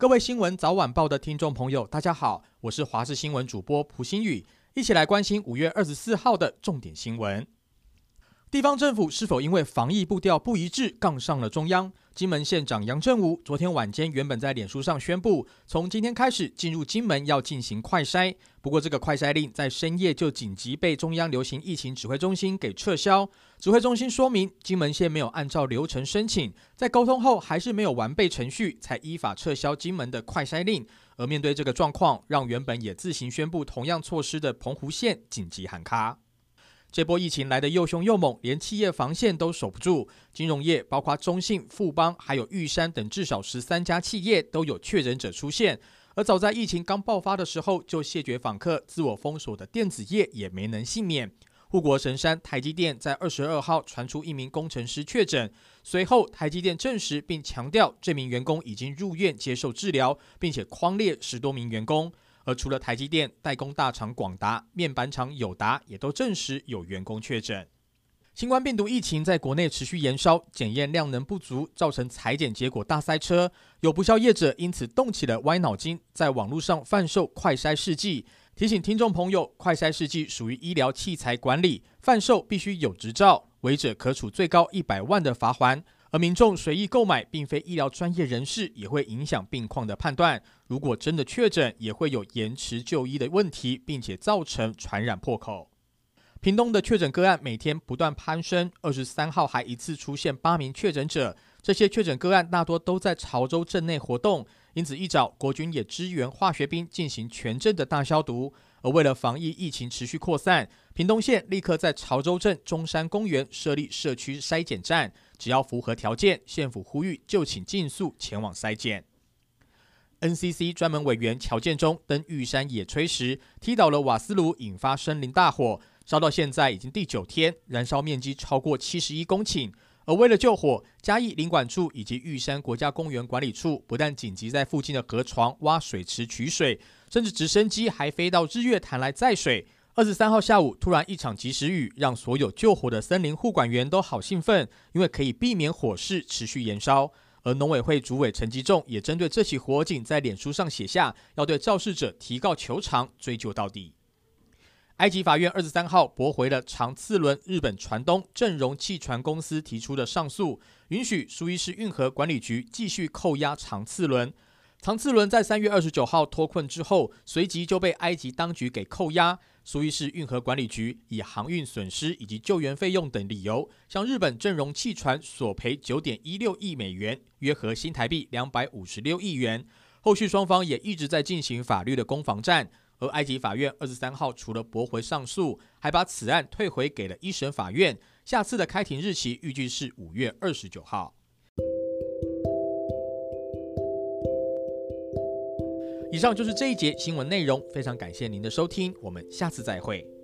各位新闻早晚报的听众朋友，大家好，我是华视新闻主播蒲新宇，一起来关心五月二十四号的重点新闻。地方政府是否因为防疫步调不一致，杠上了中央？金门县长杨振武昨天晚间原本在脸书上宣布，从今天开始进入金门要进行快筛。不过，这个快筛令在深夜就紧急被中央流行疫情指挥中心给撤销。指挥中心说明，金门县没有按照流程申请，在沟通后还是没有完备程序，才依法撤销金门的快筛令。而面对这个状况，让原本也自行宣布同样措施的澎湖县紧急喊卡。这波疫情来得又凶又猛，连企业防线都守不住。金融业包括中信、富邦，还有玉山等至少十三家企业都有确诊者出现。而早在疫情刚爆发的时候就谢绝访客、自我封锁的电子业也没能幸免。护国神山台积电在二十二号传出一名工程师确诊，随后台积电证实并强调这名员工已经入院接受治疗，并且匡列十多名员工。而除了台积电，代工大厂广达、面板厂友达也都证实有员工确诊。新冠病毒疫情在国内持续延烧，检验量能不足，造成裁检结果大塞车。有不肖业者因此动起了歪脑筋，在网络上贩售快筛试剂。提醒听众朋友，快筛试剂属于医疗器材管理，贩售必须有执照，违者可处最高一百万的罚锾。而民众随意购买，并非医疗专业人士，也会影响病况的判断。如果真的确诊，也会有延迟就医的问题，并且造成传染破口。屏东的确诊个案每天不断攀升，二十三号还一次出现八名确诊者。这些确诊个案大多都在潮州镇内活动，因此一早国军也支援化学兵进行全镇的大消毒。而为了防疫疫情持续扩散，屏东县立刻在潮州镇中山公园设立社区筛检站，只要符合条件，县府呼吁就请尽速前往筛检。NCC 专门委员乔建中登玉山野炊时，踢倒了瓦斯炉，引发森林大火，烧到现在已经第九天，燃烧面积超过七十一公顷。而为了救火，嘉义林管处以及玉山国家公园管理处不但紧急在附近的河床挖水池取水，甚至直升机还飞到日月潭来载水。二十三号下午，突然一场及时雨，让所有救火的森林护管员都好兴奋，因为可以避免火势持续延烧。而农委会主委陈吉仲也针对这起火警在脸书上写下，要对肇事者提告求偿，追究到底。埃及法院二十三号驳回了长次轮日本船东正荣汽船公司提出的上诉，允许苏伊士运河管理局继续扣押长次轮。长次轮在三月二十九号脱困之后，随即就被埃及当局给扣押。苏伊士运河管理局以航运损失以及救援费用等理由，向日本正荣汽船索赔九点一六亿美元，约合新台币两百五十六亿元。后续双方也一直在进行法律的攻防战。而埃及法院二十三号除了驳回上诉，还把此案退回给了一审法院。下次的开庭日期预计是五月二十九号。以上就是这一节新闻内容，非常感谢您的收听，我们下次再会。